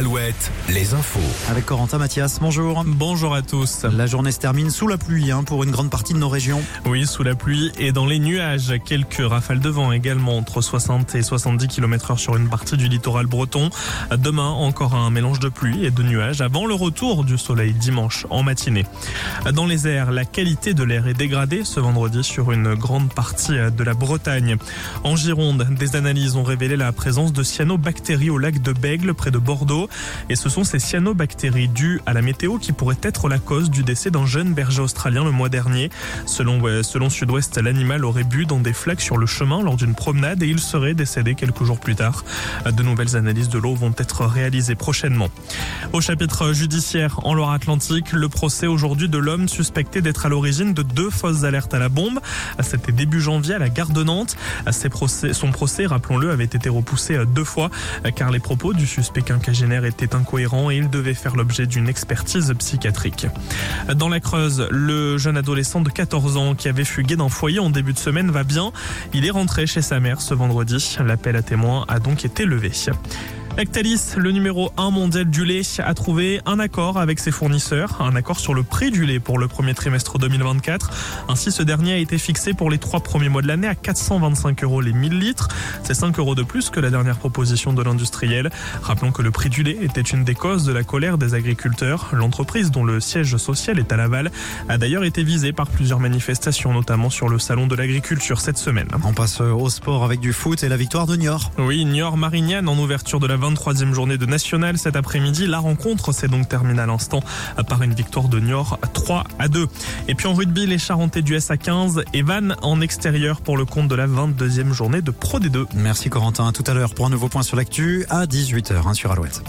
Alouette, les infos. Avec Corentin Mathias, bonjour. Bonjour à tous. La journée se termine sous la pluie hein, pour une grande partie de nos régions. Oui, sous la pluie et dans les nuages. Quelques rafales de vent également entre 60 et 70 km heure sur une partie du littoral breton. Demain, encore un mélange de pluie et de nuages avant le retour du soleil dimanche en matinée. Dans les airs, la qualité de l'air est dégradée ce vendredi sur une grande partie de la Bretagne. En Gironde, des analyses ont révélé la présence de cyanobactéries au lac de Bègle près de Bordeaux. Et ce sont ces cyanobactéries dues à la météo qui pourraient être la cause du décès d'un jeune berger australien le mois dernier. Selon, Sud-Ouest, l'animal aurait bu dans des flaques sur le chemin lors d'une promenade et il serait décédé quelques jours plus tard. De nouvelles analyses de l'eau vont être réalisées prochainement. Au chapitre judiciaire en Loire-Atlantique, le procès aujourd'hui de l'homme suspecté d'être à l'origine de deux fausses alertes à la bombe. C'était début janvier à la gare de Nantes. Son procès, rappelons-le, avait été repoussé deux fois car les propos du suspect quinquagénaire était incohérent et il devait faire l'objet d'une expertise psychiatrique. Dans la Creuse, le jeune adolescent de 14 ans qui avait fugué d'un foyer en début de semaine va bien. Il est rentré chez sa mère ce vendredi. L'appel à témoins a donc été levé. Lactalis, le numéro 1 mondial du lait, a trouvé un accord avec ses fournisseurs, un accord sur le prix du lait pour le premier trimestre 2024. Ainsi, ce dernier a été fixé pour les trois premiers mois de l'année à 425 euros les 1000 litres. C'est 5 euros de plus que la dernière proposition de l'industriel. Rappelons que le prix du lait était une des causes de la colère des agriculteurs. L'entreprise, dont le siège social est à Laval, a d'ailleurs été visée par plusieurs manifestations, notamment sur le salon de l'agriculture cette semaine. On passe au sport avec du foot et la victoire de Niort. Oui, Niort-Marignane en ouverture de la 23e journée de National cet après-midi. La rencontre s'est donc terminée à l'instant par une victoire de Niort 3 à 2. Et puis en rugby, les Charentais du SA15 et Van en extérieur pour le compte de la 22e journée de Pro D2. Merci Corentin. À tout à l'heure pour un nouveau point sur l'actu à 18h hein, sur Alouette.